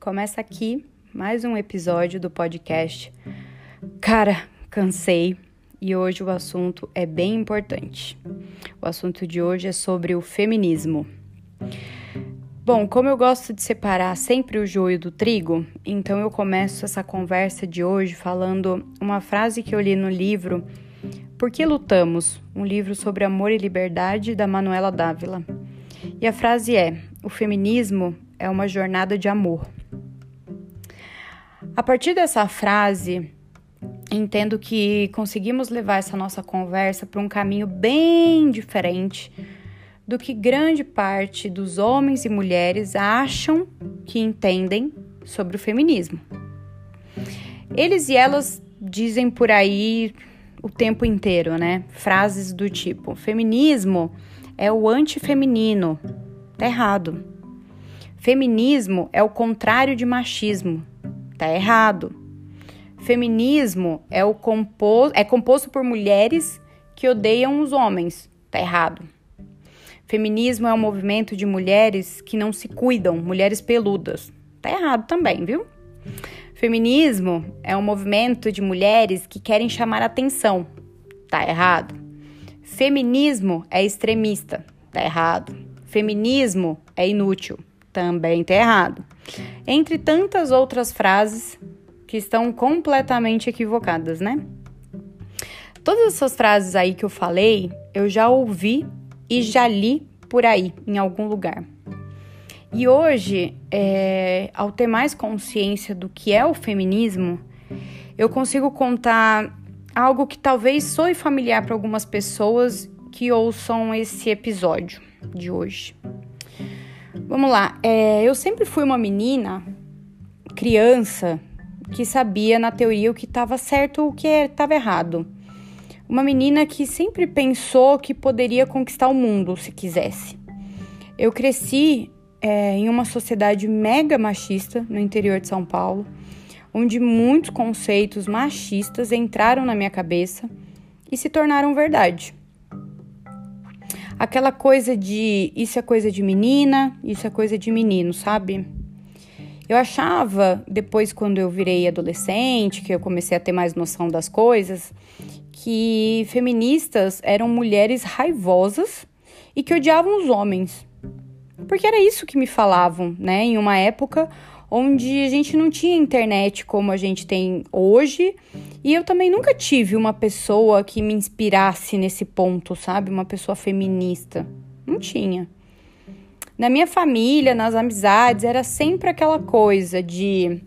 Começa aqui mais um episódio do podcast. Cara, cansei e hoje o assunto é bem importante. O assunto de hoje é sobre o feminismo. Bom, como eu gosto de separar sempre o joio do trigo, então eu começo essa conversa de hoje falando uma frase que eu li no livro Por que Lutamos? Um livro sobre amor e liberdade da Manuela Dávila. E a frase é: O feminismo é uma jornada de amor. A partir dessa frase, entendo que conseguimos levar essa nossa conversa para um caminho bem diferente do que grande parte dos homens e mulheres acham que entendem sobre o feminismo. Eles e elas dizem por aí o tempo inteiro, né? Frases do tipo: feminismo é o antifeminino. Tá errado. Feminismo é o contrário de machismo. Tá errado. Feminismo é, o compo é composto por mulheres que odeiam os homens. Tá errado. Feminismo é um movimento de mulheres que não se cuidam, mulheres peludas. Tá errado também, viu? Feminismo é um movimento de mulheres que querem chamar atenção. Tá errado. Feminismo é extremista. Tá errado. Feminismo é inútil. Também tá errado. Entre tantas outras frases que estão completamente equivocadas, né? Todas essas frases aí que eu falei, eu já ouvi e já li por aí, em algum lugar. E hoje, é, ao ter mais consciência do que é o feminismo, eu consigo contar algo que talvez soe familiar para algumas pessoas que ouçam esse episódio de hoje. Vamos lá, é, eu sempre fui uma menina, criança, que sabia na teoria o que estava certo o que estava errado. Uma menina que sempre pensou que poderia conquistar o mundo se quisesse. Eu cresci é, em uma sociedade mega machista no interior de São Paulo, onde muitos conceitos machistas entraram na minha cabeça e se tornaram verdade. Aquela coisa de isso é coisa de menina, isso é coisa de menino, sabe? Eu achava, depois quando eu virei adolescente, que eu comecei a ter mais noção das coisas, que feministas eram mulheres raivosas e que odiavam os homens. Porque era isso que me falavam, né? Em uma época onde a gente não tinha internet como a gente tem hoje. E eu também nunca tive uma pessoa que me inspirasse nesse ponto, sabe? Uma pessoa feminista. Não tinha. Na minha família, nas amizades, era sempre aquela coisa de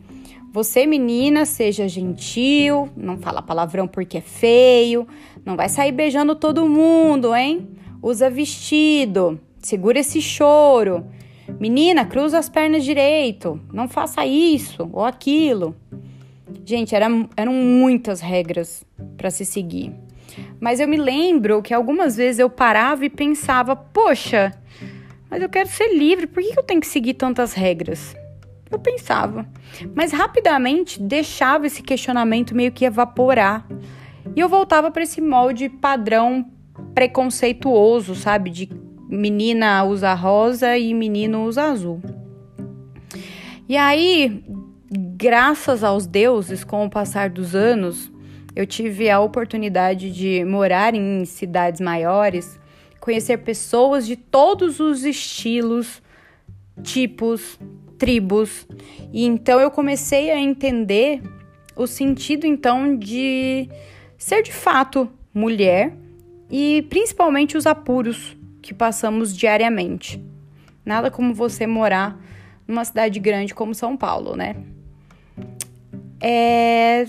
você, menina, seja gentil, não fala palavrão porque é feio, não vai sair beijando todo mundo, hein? Usa vestido, segura esse choro. Menina, cruza as pernas direito, não faça isso ou aquilo. Gente, era, eram muitas regras para se seguir. Mas eu me lembro que algumas vezes eu parava e pensava: poxa, mas eu quero ser livre, por que eu tenho que seguir tantas regras? Eu pensava, mas rapidamente deixava esse questionamento meio que evaporar. E eu voltava para esse molde padrão preconceituoso, sabe? De menina usa rosa e menino usa azul. E aí, graças aos deuses, com o passar dos anos, eu tive a oportunidade de morar em cidades maiores, conhecer pessoas de todos os estilos, tipos, tribos. E então eu comecei a entender o sentido então de ser de fato mulher e principalmente os apuros que passamos diariamente. Nada como você morar numa cidade grande como São Paulo, né? É...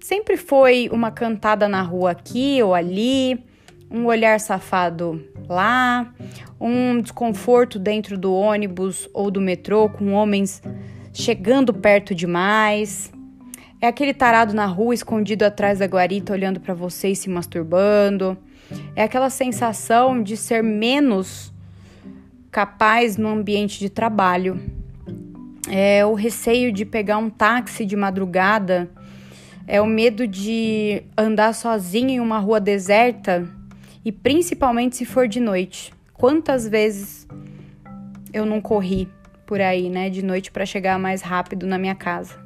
Sempre foi uma cantada na rua aqui ou ali, um olhar safado lá, um desconforto dentro do ônibus ou do metrô com homens chegando perto demais. É aquele tarado na rua escondido atrás da guarita olhando para você e se masturbando. É aquela sensação de ser menos capaz no ambiente de trabalho. É o receio de pegar um táxi de madrugada. É o medo de andar sozinho em uma rua deserta e principalmente se for de noite. Quantas vezes eu não corri por aí, né, de noite para chegar mais rápido na minha casa.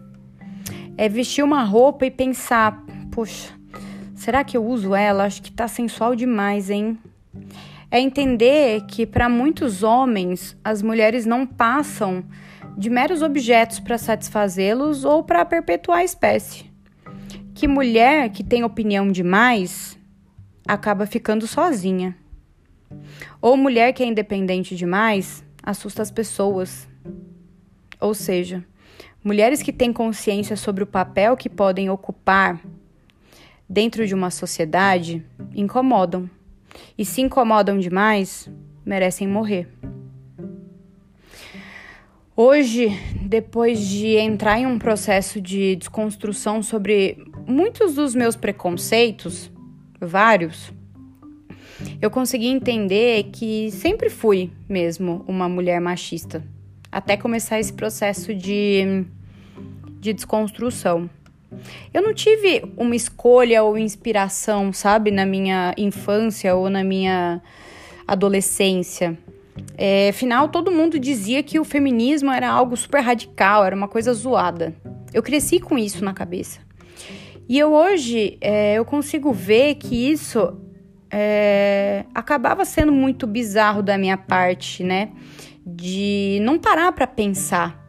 É vestir uma roupa e pensar, poxa, será que eu uso ela? Acho que tá sensual demais, hein? É entender que para muitos homens as mulheres não passam de meros objetos para satisfazê-los ou para perpetuar a espécie. Que mulher que tem opinião demais acaba ficando sozinha. Ou mulher que é independente demais assusta as pessoas. Ou seja, mulheres que têm consciência sobre o papel que podem ocupar dentro de uma sociedade incomodam. E se incomodam demais, merecem morrer. Hoje, depois de entrar em um processo de desconstrução sobre muitos dos meus preconceitos, vários, eu consegui entender que sempre fui mesmo uma mulher machista, até começar esse processo de, de desconstrução. Eu não tive uma escolha ou inspiração, sabe, na minha infância ou na minha adolescência. É, afinal, todo mundo dizia que o feminismo era algo super radical, era uma coisa zoada. Eu cresci com isso na cabeça. E eu hoje é, eu consigo ver que isso é, acabava sendo muito bizarro da minha parte, né? De não parar para pensar,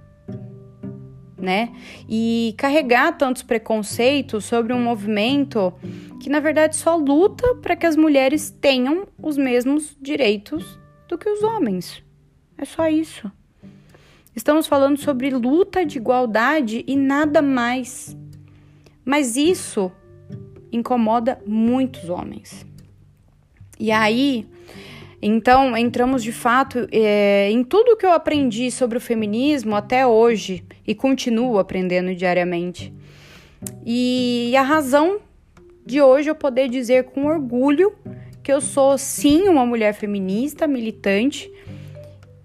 né? E carregar tantos preconceitos sobre um movimento que na verdade só luta para que as mulheres tenham os mesmos direitos do que os homens. É só isso. Estamos falando sobre luta de igualdade e nada mais. Mas isso incomoda muitos homens. E aí, então, entramos de fato é, em tudo que eu aprendi sobre o feminismo até hoje e continuo aprendendo diariamente. E a razão de hoje eu poder dizer com orgulho que eu sou sim uma mulher feminista, militante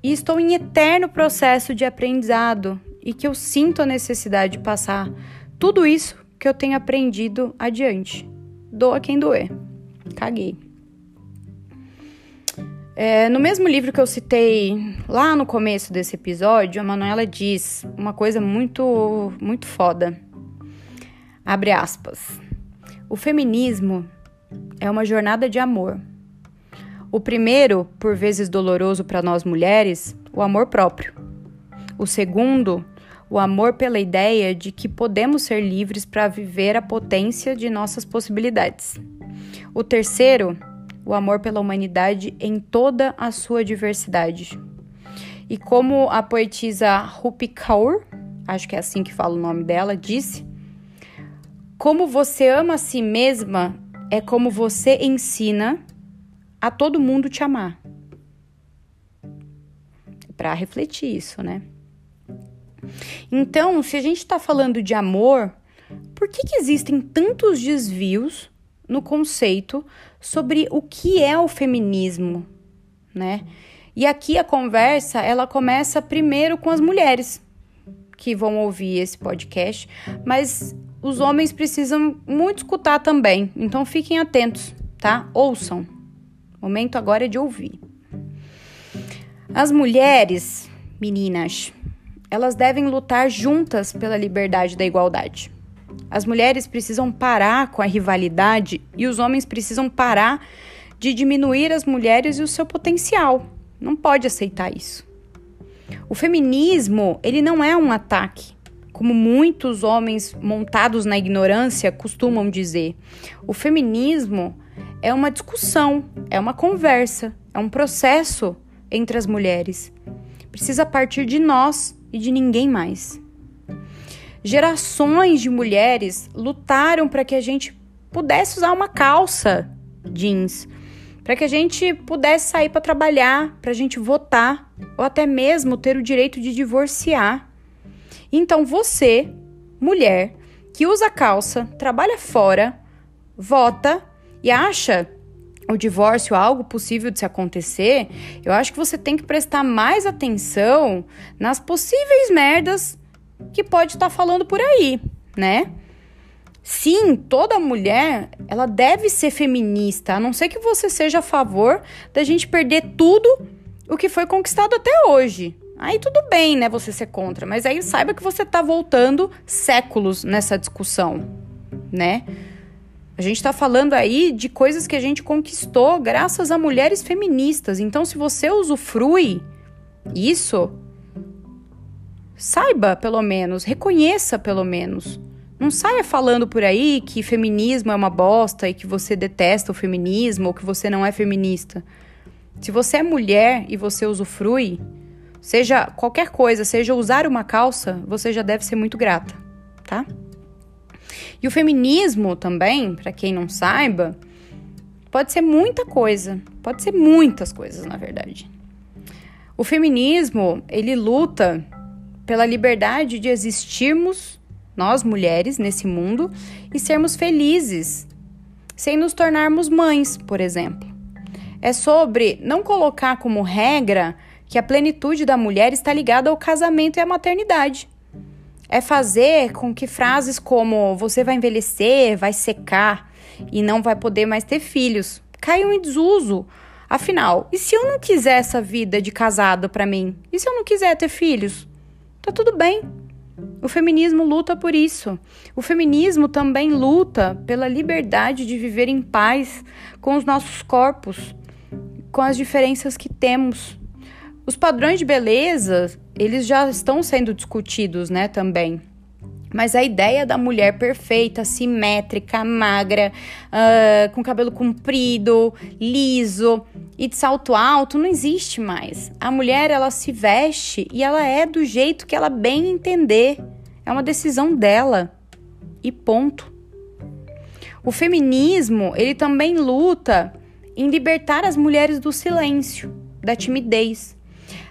e estou em eterno processo de aprendizado e que eu sinto a necessidade de passar tudo isso que eu tenho aprendido adiante. Doa quem doer. Caguei. É, no mesmo livro que eu citei lá no começo desse episódio, a Manuela diz uma coisa muito, muito foda. Abre aspas. O feminismo é uma jornada de amor. O primeiro, por vezes doloroso para nós mulheres, o amor próprio. O segundo, o amor pela ideia de que podemos ser livres para viver a potência de nossas possibilidades. O terceiro, o amor pela humanidade em toda a sua diversidade. E como a poetisa Rupi Kaur, acho que é assim que fala o nome dela, disse: Como você ama a si mesma é como você ensina a todo mundo te amar. Para refletir isso, né? Então, se a gente está falando de amor, por que, que existem tantos desvios no conceito sobre o que é o feminismo, né? E aqui a conversa, ela começa primeiro com as mulheres que vão ouvir esse podcast, mas os homens precisam muito escutar também. Então fiquem atentos, tá? Ouçam. O momento agora é de ouvir. As mulheres, meninas, elas devem lutar juntas pela liberdade da igualdade. As mulheres precisam parar com a rivalidade e os homens precisam parar de diminuir as mulheres e o seu potencial. Não pode aceitar isso. O feminismo, ele não é um ataque, como muitos homens montados na ignorância costumam dizer. O feminismo é uma discussão, é uma conversa, é um processo entre as mulheres. Precisa partir de nós e de ninguém mais. Gerações de mulheres lutaram para que a gente pudesse usar uma calça jeans, para que a gente pudesse sair para trabalhar, para a gente votar ou até mesmo ter o direito de divorciar. Então você, mulher, que usa calça, trabalha fora, vota e acha o divórcio algo possível de se acontecer, eu acho que você tem que prestar mais atenção nas possíveis merdas que pode estar tá falando por aí, né? Sim, toda mulher, ela deve ser feminista, a não ser que você seja a favor da gente perder tudo o que foi conquistado até hoje. Aí tudo bem, né, você ser contra, mas aí saiba que você tá voltando séculos nessa discussão, né? A gente está falando aí de coisas que a gente conquistou graças a mulheres feministas. Então, se você usufrui isso, saiba pelo menos, reconheça pelo menos. Não saia falando por aí que feminismo é uma bosta e que você detesta o feminismo ou que você não é feminista. Se você é mulher e você usufrui, seja qualquer coisa, seja usar uma calça, você já deve ser muito grata, tá? E o feminismo também, para quem não saiba, pode ser muita coisa, pode ser muitas coisas, na verdade. O feminismo, ele luta pela liberdade de existirmos nós mulheres nesse mundo e sermos felizes, sem nos tornarmos mães, por exemplo. É sobre não colocar como regra que a plenitude da mulher está ligada ao casamento e à maternidade. É fazer com que frases como você vai envelhecer, vai secar e não vai poder mais ter filhos caiam em desuso. Afinal, e se eu não quiser essa vida de casado para mim? E se eu não quiser ter filhos? Tá tudo bem. O feminismo luta por isso. O feminismo também luta pela liberdade de viver em paz com os nossos corpos, com as diferenças que temos. Os padrões de beleza, eles já estão sendo discutidos, né, também. Mas a ideia da mulher perfeita, simétrica, magra, uh, com cabelo comprido, liso e de salto alto não existe mais. A mulher ela se veste e ela é do jeito que ela bem entender. É uma decisão dela e ponto. O feminismo ele também luta em libertar as mulheres do silêncio, da timidez,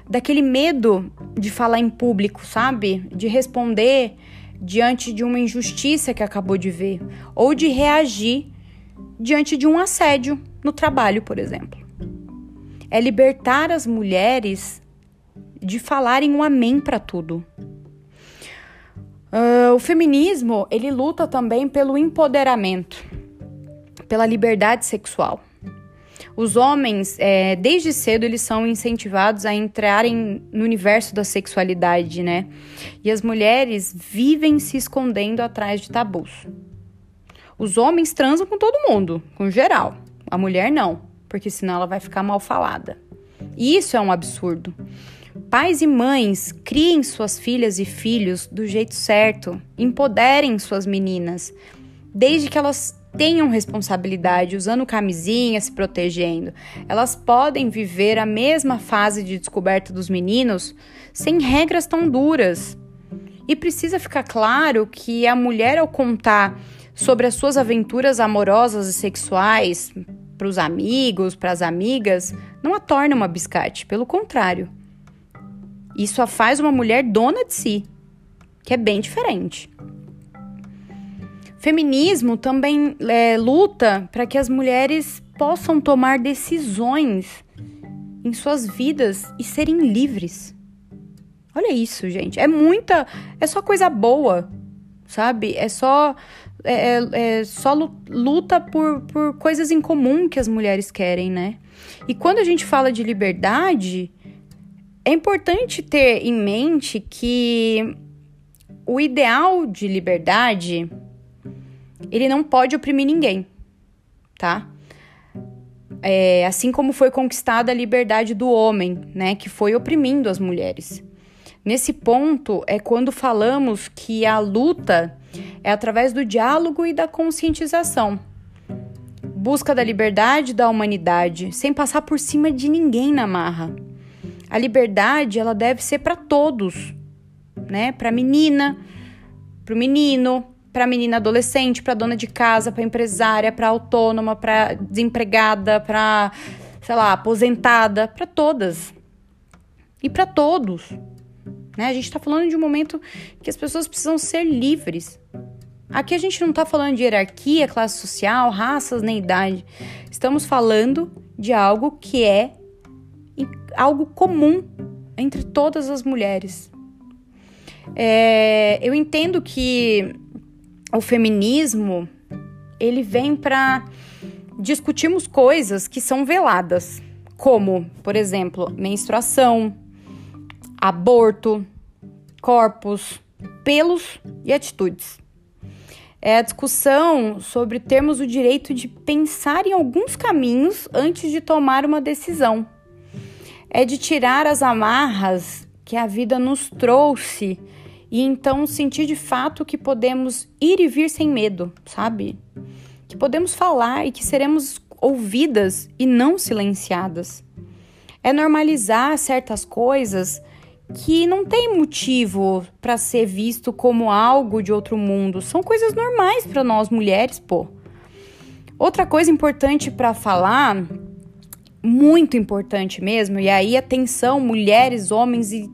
daquele medo de falar em público, sabe? De responder diante de uma injustiça que acabou de ver, ou de reagir diante de um assédio no trabalho, por exemplo. É libertar as mulheres de falarem um amém para tudo. Uh, o feminismo ele luta também pelo empoderamento, pela liberdade sexual. Os homens, é, desde cedo, eles são incentivados a entrarem no universo da sexualidade, né? E as mulheres vivem se escondendo atrás de tabus. Os homens transam com todo mundo, com geral. A mulher não, porque senão ela vai ficar mal falada. E isso é um absurdo. Pais e mães criem suas filhas e filhos do jeito certo, empoderem suas meninas, desde que elas tenham responsabilidade, usando camisinha, se protegendo. Elas podem viver a mesma fase de descoberta dos meninos sem regras tão duras. E precisa ficar claro que a mulher, ao contar sobre as suas aventuras amorosas e sexuais para os amigos, para as amigas, não a torna uma biscate, pelo contrário. Isso a faz uma mulher dona de si, que é bem diferente. Feminismo também é, luta para que as mulheres possam tomar decisões em suas vidas e serem livres. Olha isso, gente. É muita. É só coisa boa, sabe? É só. É, é, é só luta por, por coisas em comum que as mulheres querem, né? E quando a gente fala de liberdade, é importante ter em mente que o ideal de liberdade ele não pode oprimir ninguém, tá? É, assim como foi conquistada a liberdade do homem, né, que foi oprimindo as mulheres. Nesse ponto é quando falamos que a luta é através do diálogo e da conscientização. Busca da liberdade da humanidade, sem passar por cima de ninguém na marra. A liberdade, ela deve ser para todos, né? Para menina, para o menino, para menina adolescente, para dona de casa, para empresária, para autônoma, para desempregada, para, sei lá, aposentada, para todas. E para todos. Né? A gente está falando de um momento que as pessoas precisam ser livres. Aqui a gente não está falando de hierarquia, classe social, raças nem idade. Estamos falando de algo que é algo comum entre todas as mulheres. É, eu entendo que o feminismo ele vem para discutirmos coisas que são veladas, como, por exemplo, menstruação, aborto, corpos, pelos e atitudes. É a discussão sobre termos o direito de pensar em alguns caminhos antes de tomar uma decisão. É de tirar as amarras que a vida nos trouxe e então sentir de fato que podemos ir e vir sem medo, sabe? Que podemos falar e que seremos ouvidas e não silenciadas. É normalizar certas coisas que não tem motivo para ser visto como algo de outro mundo. São coisas normais para nós mulheres, pô. Outra coisa importante para falar, muito importante mesmo, e aí atenção, mulheres, homens e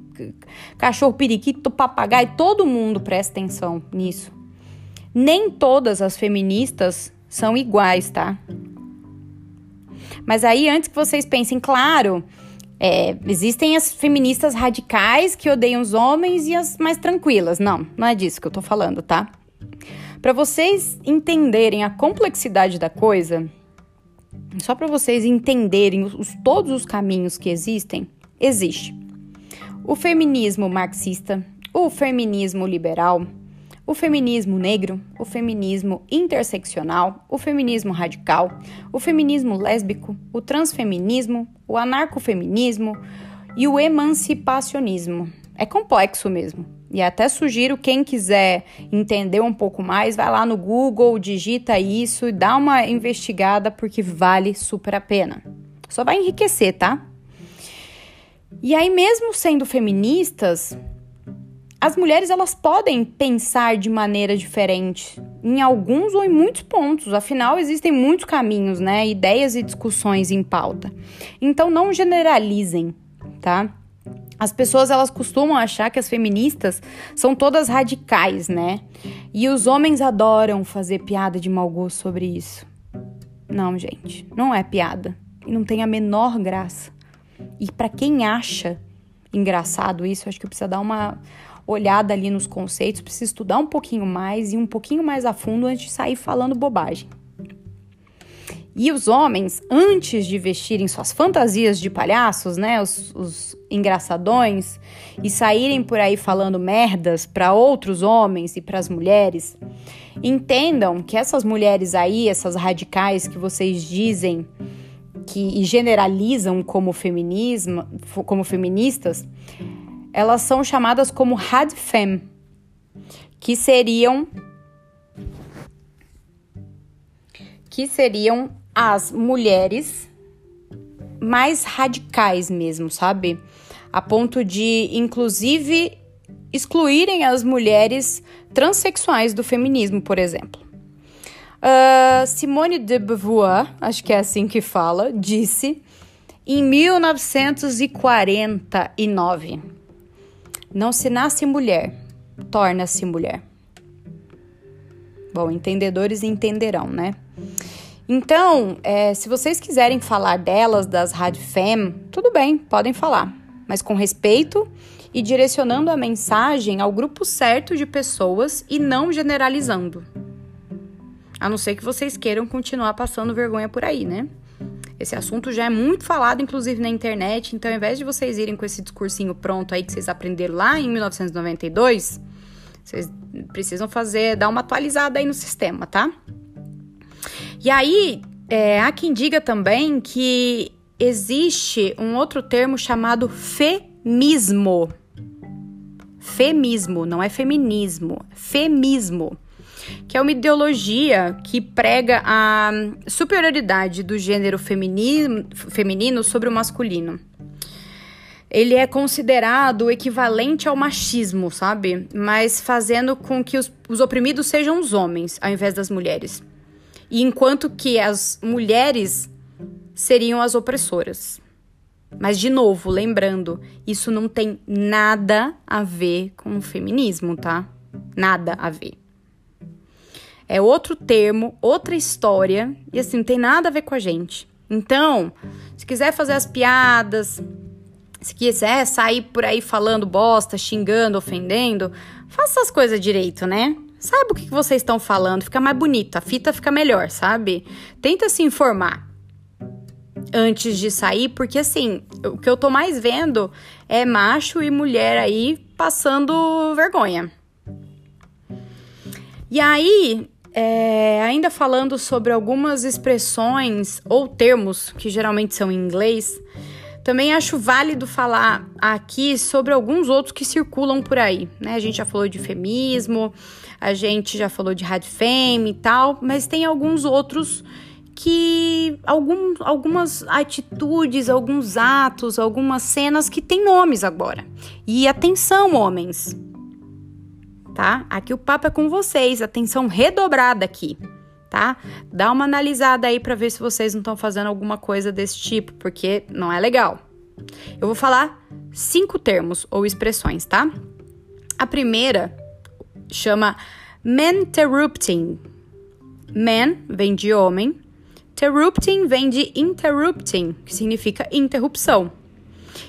cachorro periquito, papagaio, todo mundo presta atenção nisso. Nem todas as feministas são iguais, tá? Mas aí, antes que vocês pensem, claro, é, existem as feministas radicais que odeiam os homens e as mais tranquilas. Não, não é disso que eu tô falando, tá? Para vocês entenderem a complexidade da coisa, só para vocês entenderem os, todos os caminhos que existem, existe o feminismo marxista, o feminismo liberal, o feminismo negro, o feminismo interseccional, o feminismo radical, o feminismo lésbico, o transfeminismo, o anarcofeminismo e o emancipacionismo. É complexo mesmo. E até sugiro quem quiser entender um pouco mais, vai lá no Google, digita isso e dá uma investigada porque vale super a pena. Só vai enriquecer, tá? E aí, mesmo sendo feministas, as mulheres elas podem pensar de maneira diferente em alguns ou em muitos pontos. Afinal, existem muitos caminhos, né? Ideias e discussões em pauta. Então, não generalizem, tá? As pessoas elas costumam achar que as feministas são todas radicais, né? E os homens adoram fazer piada de mau gosto sobre isso. Não, gente, não é piada. E não tem a menor graça. E para quem acha engraçado isso, acho que precisa dar uma olhada ali nos conceitos, precisa estudar um pouquinho mais e um pouquinho mais a fundo antes de sair falando bobagem. E os homens, antes de vestirem suas fantasias de palhaços, né, os, os engraçadões, e saírem por aí falando merdas para outros homens e para as mulheres, entendam que essas mulheres aí, essas radicais que vocês dizem que generalizam como feminismo, como feministas, elas são chamadas como radfem, que seriam que seriam as mulheres mais radicais mesmo, sabe? A ponto de inclusive excluírem as mulheres transexuais do feminismo, por exemplo. Uh, Simone de Beauvoir, acho que é assim que fala, disse em 1949: Não se nasce mulher, torna-se mulher. Bom, entendedores entenderão, né? Então, é, se vocês quiserem falar delas, das Radfem, tudo bem, podem falar, mas com respeito e direcionando a mensagem ao grupo certo de pessoas e não generalizando. A não ser que vocês queiram continuar passando vergonha por aí, né? Esse assunto já é muito falado, inclusive, na internet. Então, ao invés de vocês irem com esse discursinho pronto aí que vocês aprenderam lá em 1992, vocês precisam fazer, dar uma atualizada aí no sistema, tá? E aí, é, há quem diga também que existe um outro termo chamado femismo. Femismo, não é feminismo, femismo que é uma ideologia que prega a superioridade do gênero feminino, feminino sobre o masculino. Ele é considerado equivalente ao machismo, sabe? Mas fazendo com que os, os oprimidos sejam os homens, ao invés das mulheres. E enquanto que as mulheres seriam as opressoras. Mas, de novo, lembrando, isso não tem nada a ver com o feminismo, tá? Nada a ver é outro termo, outra história, e assim, não tem nada a ver com a gente. Então, se quiser fazer as piadas, se quiser sair por aí falando bosta, xingando, ofendendo, faça as coisas direito, né? Saiba o que vocês estão falando, fica mais bonito, a fita fica melhor, sabe? Tenta se informar. antes de sair, porque assim, o que eu tô mais vendo é macho e mulher aí passando vergonha. E aí, é, ainda falando sobre algumas expressões ou termos que geralmente são em inglês, também acho válido falar aqui sobre alguns outros que circulam por aí, né? A gente já falou de feminismo, a gente já falou de hard fame e tal, mas tem alguns outros que algum, algumas atitudes, alguns atos, algumas cenas que têm nomes agora. E atenção, homens. Tá? Aqui o papo é com vocês, atenção redobrada aqui, tá? Dá uma analisada aí para ver se vocês não estão fazendo alguma coisa desse tipo, porque não é legal. Eu vou falar cinco termos ou expressões, tá? A primeira chama menterrupting. Man vem de homem, Interrupting vem de interrupting, que significa interrupção.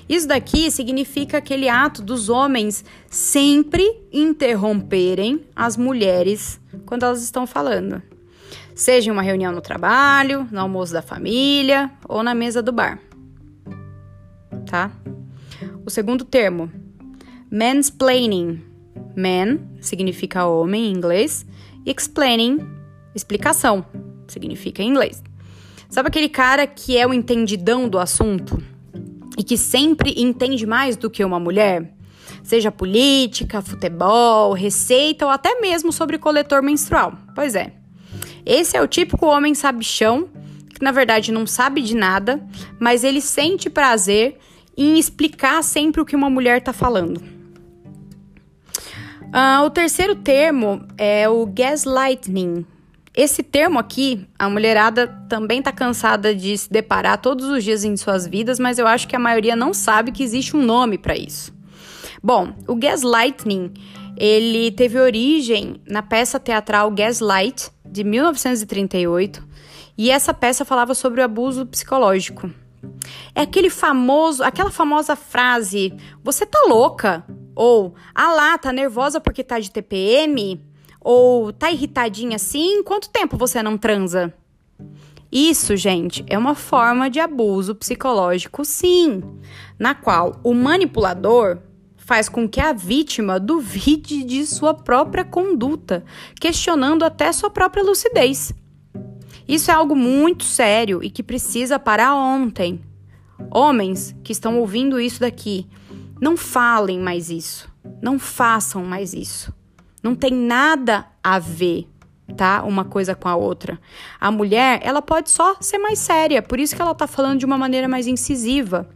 Isso daqui significa aquele ato dos homens sempre interromperem as mulheres quando elas estão falando. Seja em uma reunião no trabalho, no almoço da família ou na mesa do bar. Tá? O segundo termo, mansplaining. Man significa homem em inglês, explaining, explicação, significa em inglês. Sabe aquele cara que é o entendidão do assunto e que sempre entende mais do que uma mulher? Seja política, futebol, receita ou até mesmo sobre coletor menstrual. Pois é. Esse é o típico homem sabichão que na verdade não sabe de nada, mas ele sente prazer em explicar sempre o que uma mulher está falando. Uh, o terceiro termo é o gaslighting, esse termo aqui, a mulherada também tá cansada de se deparar todos os dias em suas vidas, mas eu acho que a maioria não sabe que existe um nome para isso. Bom, o gaslighting, ele teve origem na peça teatral Gaslight de 1938, e essa peça falava sobre o abuso psicológico. É aquele famoso, aquela famosa frase: "Você tá louca?" ou "Ah lá, tá nervosa porque tá de TPM?" Ou tá irritadinha assim? Quanto tempo você não transa? Isso, gente, é uma forma de abuso psicológico, sim, na qual o manipulador faz com que a vítima duvide de sua própria conduta, questionando até sua própria lucidez. Isso é algo muito sério e que precisa parar ontem. Homens que estão ouvindo isso daqui, não falem mais isso, não façam mais isso. Não tem nada a ver, tá? Uma coisa com a outra. A mulher, ela pode só ser mais séria, por isso que ela tá falando de uma maneira mais incisiva.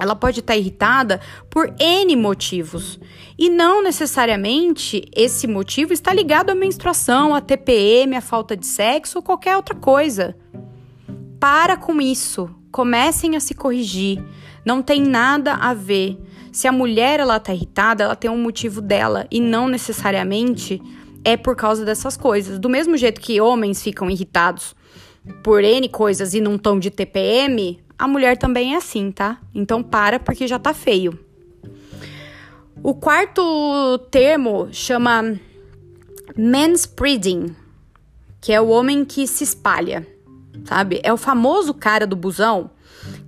Ela pode estar tá irritada por N motivos. E não necessariamente esse motivo está ligado à menstruação, à TPM, à falta de sexo ou qualquer outra coisa. Para com isso. Comecem a se corrigir. Não tem nada a ver. Se a mulher ela tá irritada, ela tem um motivo dela e não necessariamente é por causa dessas coisas. Do mesmo jeito que homens ficam irritados por N coisas e num tom de TPM, a mulher também é assim, tá? Então para porque já tá feio. O quarto termo chama manspreading, que é o homem que se espalha, sabe? É o famoso cara do busão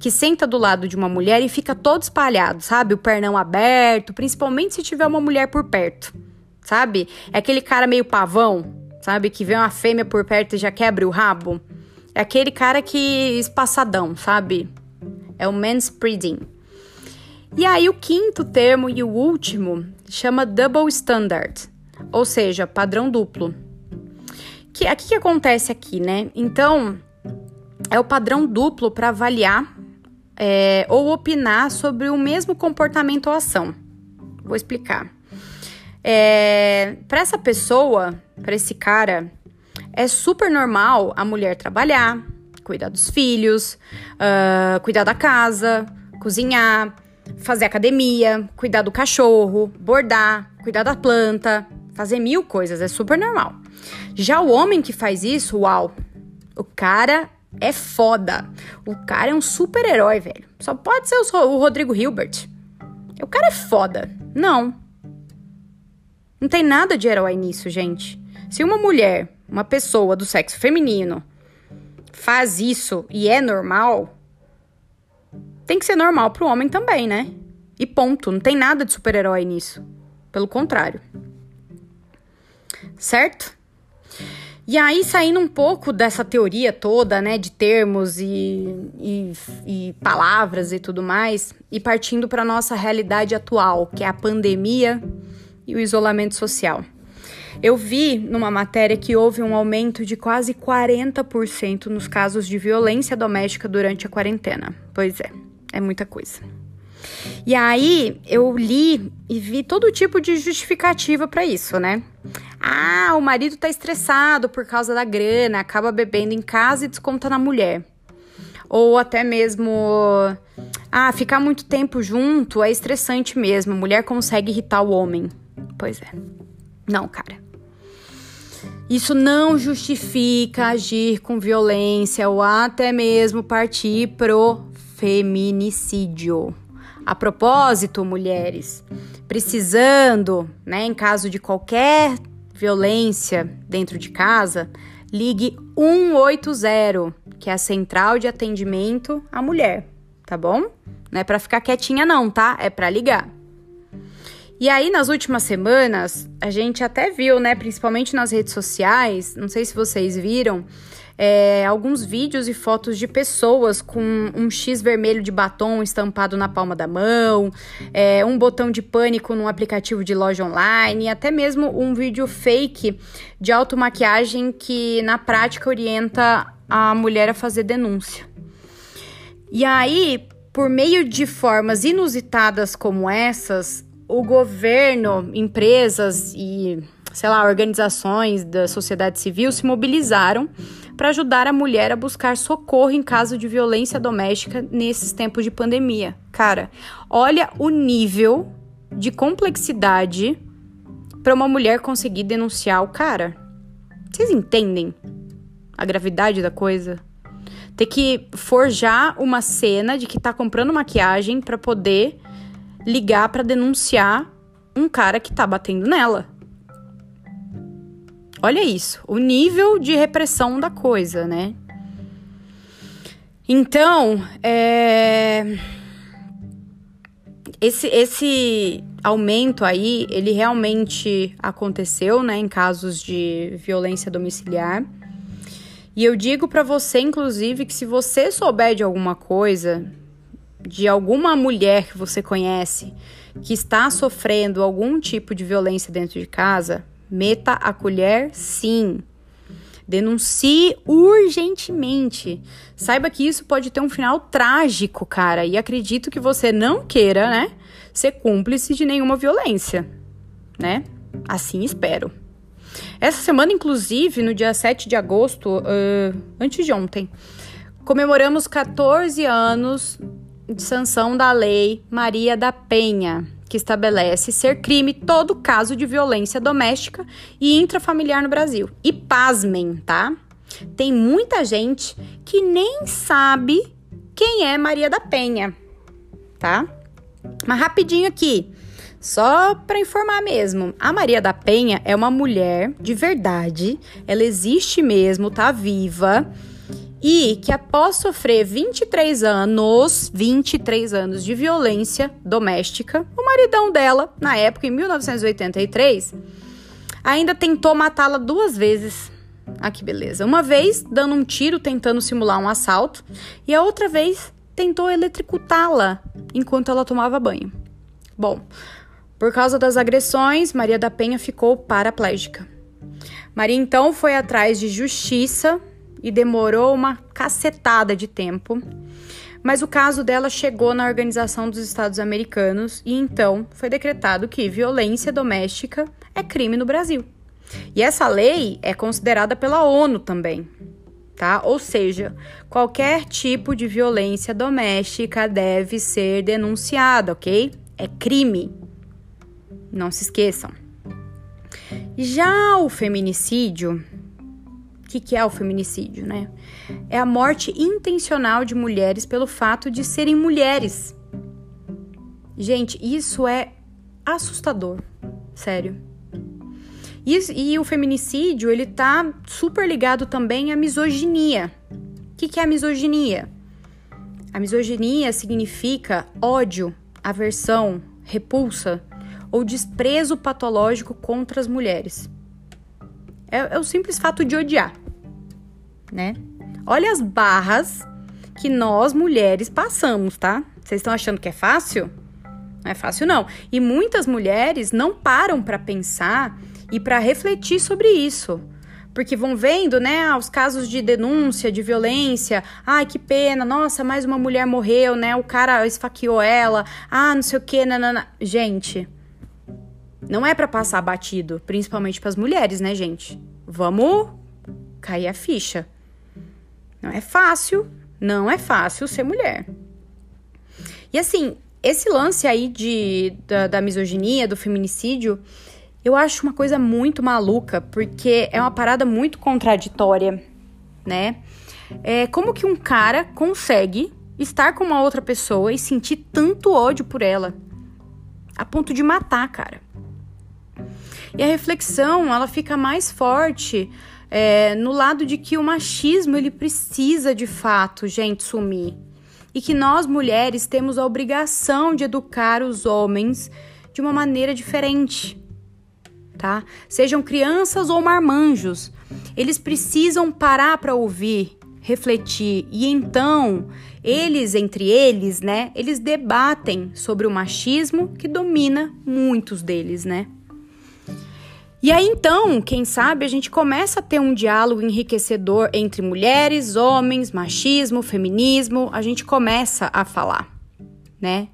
que senta do lado de uma mulher e fica todo espalhado, sabe? O pernão aberto, principalmente se tiver uma mulher por perto, sabe? É aquele cara meio pavão, sabe? Que vê uma fêmea por perto e já quebra o rabo. É aquele cara que espaçadão, sabe? É o manspreading. E aí o quinto termo e o último chama double standard, ou seja, padrão duplo. Que aqui que acontece aqui, né? Então, é o padrão duplo para avaliar é, ou opinar sobre o mesmo comportamento ou ação. Vou explicar. É, para essa pessoa, para esse cara, é super normal a mulher trabalhar, cuidar dos filhos, uh, cuidar da casa, cozinhar, fazer academia, cuidar do cachorro, bordar, cuidar da planta, fazer mil coisas, é super normal. Já o homem que faz isso, uau, o cara é foda. O cara é um super-herói, velho. Só pode ser o Rodrigo Hilbert. O cara é foda. Não. Não tem nada de herói nisso, gente. Se uma mulher, uma pessoa do sexo feminino, faz isso e é normal, tem que ser normal para o homem também, né? E ponto. Não tem nada de super-herói nisso. Pelo contrário. Certo? E aí, saindo um pouco dessa teoria toda, né, de termos e, e, e palavras e tudo mais, e partindo para nossa realidade atual, que é a pandemia e o isolamento social. Eu vi numa matéria que houve um aumento de quase 40% nos casos de violência doméstica durante a quarentena. Pois é, é muita coisa. E aí eu li e vi todo tipo de justificativa para isso, né? Ah, o marido tá estressado por causa da grana, acaba bebendo em casa e desconta na mulher. Ou até mesmo, ah, ficar muito tempo junto é estressante mesmo, mulher consegue irritar o homem. Pois é. Não, cara. Isso não justifica agir com violência ou até mesmo partir pro feminicídio. A propósito, mulheres, precisando, né, em caso de qualquer violência dentro de casa, ligue 180, que é a central de atendimento à mulher, tá bom? Não é para ficar quietinha não, tá? É para ligar. E aí, nas últimas semanas, a gente até viu, né, principalmente nas redes sociais, não sei se vocês viram, é, alguns vídeos e fotos de pessoas com um X vermelho de batom estampado na palma da mão, é, um botão de pânico num aplicativo de loja online, e até mesmo um vídeo fake de automaquiagem que na prática orienta a mulher a fazer denúncia. E aí, por meio de formas inusitadas como essas, o governo, empresas e, sei lá, organizações da sociedade civil se mobilizaram para ajudar a mulher a buscar socorro em caso de violência doméstica nesses tempos de pandemia. Cara, olha o nível de complexidade para uma mulher conseguir denunciar o cara. Vocês entendem a gravidade da coisa? Ter que forjar uma cena de que tá comprando maquiagem para poder ligar para denunciar um cara que tá batendo nela. Olha isso, o nível de repressão da coisa, né? Então, é... esse, esse aumento aí, ele realmente aconteceu, né, em casos de violência domiciliar. E eu digo para você, inclusive, que se você souber de alguma coisa, de alguma mulher que você conhece que está sofrendo algum tipo de violência dentro de casa, meta a colher sim. Denuncie urgentemente. Saiba que isso pode ter um final trágico, cara, e acredito que você não queira, né, ser cúmplice de nenhuma violência, né? Assim espero. Essa semana, inclusive, no dia 7 de agosto, uh, antes de ontem, comemoramos 14 anos de sanção da Lei Maria da Penha, que estabelece ser crime todo caso de violência doméstica e intrafamiliar no Brasil. E pasmem, tá? Tem muita gente que nem sabe quem é Maria da Penha, tá? Mas rapidinho aqui, só para informar mesmo, a Maria da Penha é uma mulher de verdade, ela existe mesmo, tá viva e que após sofrer 23 anos, 23 anos de violência doméstica, o maridão dela, na época em 1983, ainda tentou matá-la duas vezes. Ah, que beleza. Uma vez dando um tiro tentando simular um assalto e a outra vez tentou eletrocutá-la enquanto ela tomava banho. Bom, por causa das agressões, Maria da Penha ficou paraplégica. Maria então foi atrás de justiça e demorou uma cacetada de tempo. Mas o caso dela chegou na Organização dos Estados Americanos e então foi decretado que violência doméstica é crime no Brasil. E essa lei é considerada pela ONU também, tá? Ou seja, qualquer tipo de violência doméstica deve ser denunciada, ok? É crime. Não se esqueçam. Já o feminicídio que, que é o feminicídio, né? É a morte intencional de mulheres pelo fato de serem mulheres. Gente, isso é assustador, sério. E, o feminicídio, ele tá super ligado também à misoginia. O que, que é a misoginia? A misoginia significa ódio, aversão, repulsa ou desprezo patológico contra as mulheres. É, é o simples fato de odiar, né? Olha as barras que nós mulheres passamos, tá? Vocês estão achando que é fácil? Não é fácil não. E muitas mulheres não param para pensar e para refletir sobre isso. Porque vão vendo, né, os casos de denúncia, de violência. Ai, que pena, nossa, mais uma mulher morreu, né? O cara esfaqueou ela. Ah, não sei o que, nanana. Gente, não é para passar batido, principalmente para as mulheres, né, gente? Vamos cair a ficha. Não é fácil, não é fácil ser mulher. E assim, esse lance aí de, da, da misoginia, do feminicídio, eu acho uma coisa muito maluca, porque é uma parada muito contraditória, né? É, como que um cara consegue estar com uma outra pessoa e sentir tanto ódio por ela? A ponto de matar, cara. E a reflexão, ela fica mais forte é, no lado de que o machismo, ele precisa de fato, gente, sumir. E que nós, mulheres, temos a obrigação de educar os homens de uma maneira diferente tá? Sejam crianças ou marmanjos, eles precisam parar para ouvir, refletir e então eles entre eles, né? Eles debatem sobre o machismo que domina muitos deles, né? E aí então, quem sabe a gente começa a ter um diálogo enriquecedor entre mulheres, homens, machismo, feminismo, a gente começa a falar, né?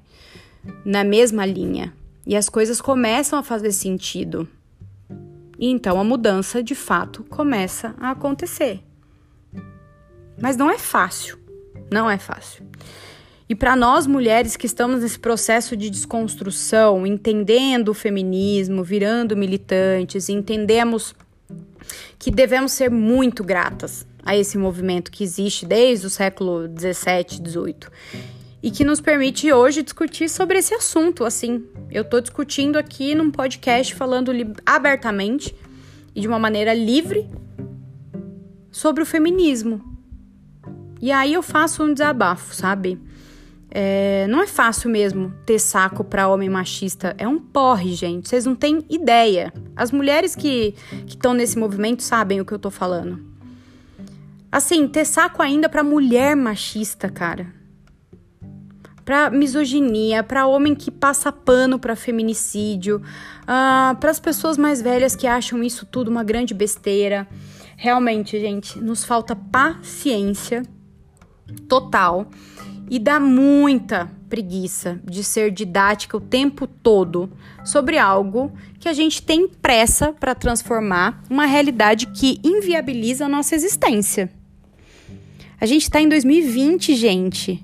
Na mesma linha. E as coisas começam a fazer sentido. E então a mudança de fato começa a acontecer. Mas não é fácil. Não é fácil. E para nós mulheres que estamos nesse processo de desconstrução, entendendo o feminismo, virando militantes, entendemos que devemos ser muito gratas a esse movimento que existe desde o século 17, 18 e que nos permite hoje discutir sobre esse assunto. Assim, eu estou discutindo aqui num podcast falando abertamente e de uma maneira livre sobre o feminismo. E aí eu faço um desabafo, sabe? É, não é fácil mesmo ter saco para homem machista. É um porre, gente. Vocês não têm ideia. As mulheres que estão nesse movimento sabem o que eu tô falando. Assim, ter saco ainda para mulher machista, cara para misoginia, para homem que passa pano para feminicídio, uh, ah, as pessoas mais velhas que acham isso tudo uma grande besteira. Realmente, gente, nos falta paciência total e dá muita preguiça de ser didática o tempo todo sobre algo que a gente tem pressa para transformar uma realidade que inviabiliza a nossa existência. A gente está em 2020, gente.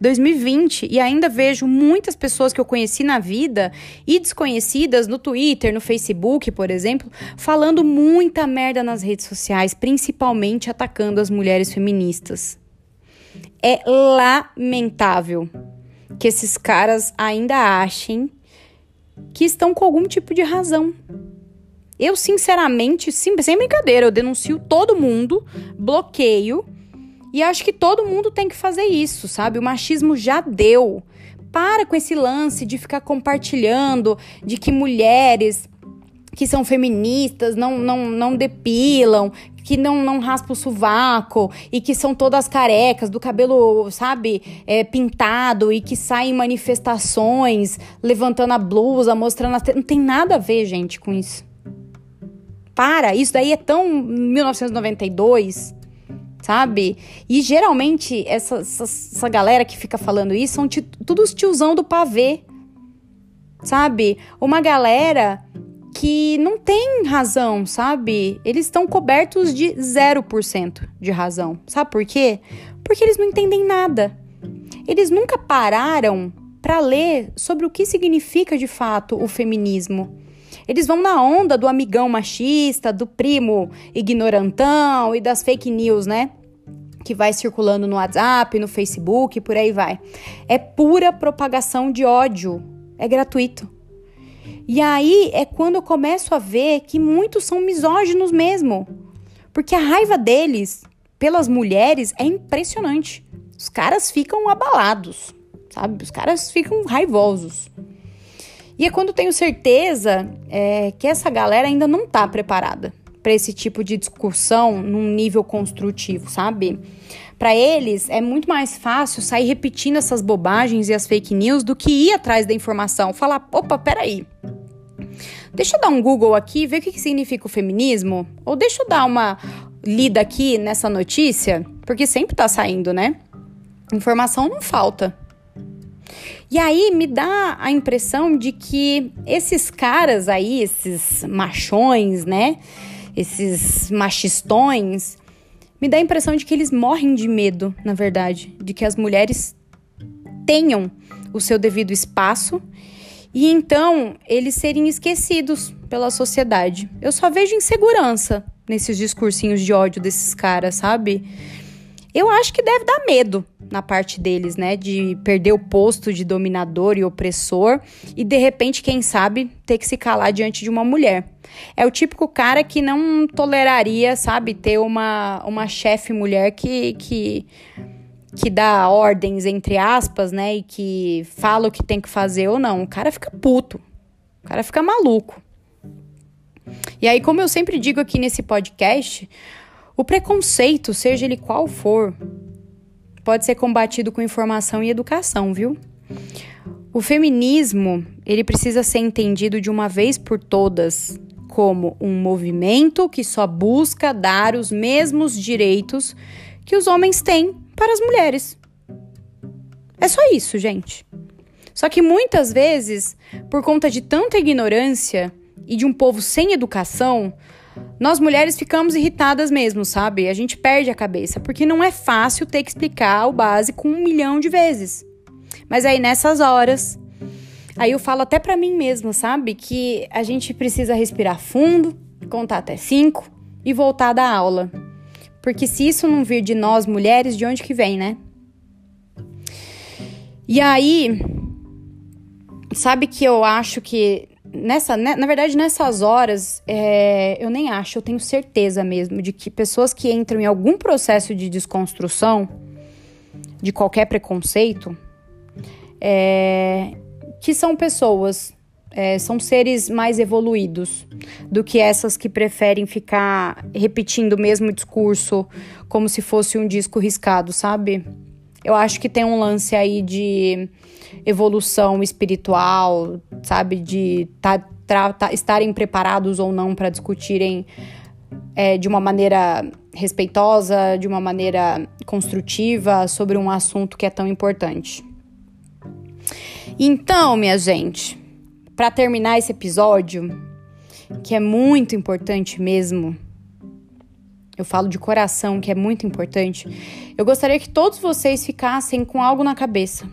2020 e ainda vejo muitas pessoas que eu conheci na vida e desconhecidas no Twitter, no Facebook, por exemplo, falando muita merda nas redes sociais, principalmente atacando as mulheres feministas. É lamentável que esses caras ainda achem que estão com algum tipo de razão. Eu, sinceramente, sim, sem brincadeira, eu denuncio todo mundo, bloqueio e acho que todo mundo tem que fazer isso, sabe? O machismo já deu. Para com esse lance de ficar compartilhando de que mulheres que são feministas não, não, não depilam, que não, não raspam o sovaco e que são todas carecas, do cabelo, sabe, é, pintado e que saem em manifestações levantando a blusa, mostrando as. Não tem nada a ver, gente, com isso. Para, isso daí é tão 1992 sabe? E geralmente essa, essa, essa, galera que fica falando isso são todos tiozão do pavê, sabe? Uma galera que não tem razão, sabe? Eles estão cobertos de 0% de razão. Sabe por quê? Porque eles não entendem nada. Eles nunca pararam para ler sobre o que significa de fato o feminismo. Eles vão na onda do amigão machista, do primo ignorantão e das fake news, né? Que vai circulando no WhatsApp, no Facebook, por aí vai. É pura propagação de ódio. É gratuito. E aí é quando eu começo a ver que muitos são misóginos mesmo. Porque a raiva deles pelas mulheres é impressionante. os caras ficam abalados, sabe? Os caras ficam raivosos. E é quando eu tenho certeza é, que essa galera ainda não tá preparada para esse tipo de discussão num nível construtivo, sabe? Para eles é muito mais fácil sair repetindo essas bobagens e as fake news do que ir atrás da informação, falar, opa, peraí. Deixa eu dar um Google aqui ver o que significa o feminismo. Ou deixa eu dar uma lida aqui nessa notícia, porque sempre tá saindo, né? Informação não falta. E aí me dá a impressão de que esses caras aí, esses machões, né? Esses machistões, me dá a impressão de que eles morrem de medo, na verdade, de que as mulheres tenham o seu devido espaço e então eles serem esquecidos pela sociedade. Eu só vejo insegurança nesses discursinhos de ódio desses caras, sabe? Eu acho que deve dar medo na parte deles, né? De perder o posto de dominador e opressor e de repente, quem sabe, ter que se calar diante de uma mulher. É o típico cara que não toleraria, sabe, ter uma, uma chefe mulher que, que, que dá ordens, entre aspas, né? E que fala o que tem que fazer ou não. O cara fica puto. O cara fica maluco. E aí, como eu sempre digo aqui nesse podcast, o preconceito, seja ele qual for, pode ser combatido com informação e educação, viu? O feminismo, ele precisa ser entendido de uma vez por todas como um movimento que só busca dar os mesmos direitos que os homens têm para as mulheres. É só isso, gente. Só que muitas vezes, por conta de tanta ignorância e de um povo sem educação, nós mulheres ficamos irritadas mesmo, sabe? A gente perde a cabeça, porque não é fácil ter que explicar o básico um milhão de vezes. Mas aí nessas horas, aí eu falo até para mim mesma, sabe? Que a gente precisa respirar fundo, contar até cinco e voltar da aula. Porque se isso não vir de nós mulheres, de onde que vem, né? E aí, sabe que eu acho que nessa, né, na verdade, nessas horas, é, eu nem acho, eu tenho certeza mesmo de que pessoas que entram em algum processo de desconstrução de qualquer preconceito, é, que são pessoas, é, são seres mais evoluídos do que essas que preferem ficar repetindo o mesmo discurso como se fosse um disco riscado, sabe? Eu acho que tem um lance aí de evolução espiritual, sabe? De tá, tá, estarem preparados ou não para discutirem é, de uma maneira respeitosa, de uma maneira construtiva sobre um assunto que é tão importante. Então, minha gente, para terminar esse episódio, que é muito importante mesmo, eu falo de coração, que é muito importante, eu gostaria que todos vocês ficassem com algo na cabeça.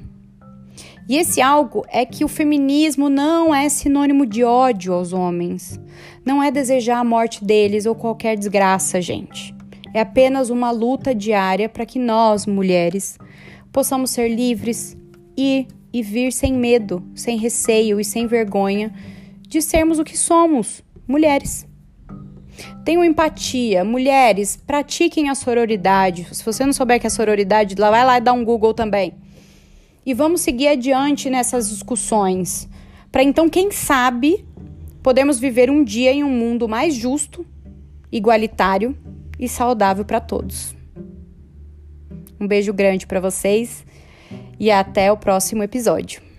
E esse algo é que o feminismo não é sinônimo de ódio aos homens. Não é desejar a morte deles ou qualquer desgraça, gente. É apenas uma luta diária para que nós, mulheres, possamos ser livres e, e vir sem medo, sem receio e sem vergonha de sermos o que somos, mulheres. Tenham empatia. Mulheres, pratiquem a sororidade. Se você não souber que é sororidade, vai lá e dá um Google também. E vamos seguir adiante nessas discussões. Para então, quem sabe, podemos viver um dia em um mundo mais justo, igualitário e saudável para todos. Um beijo grande para vocês e até o próximo episódio.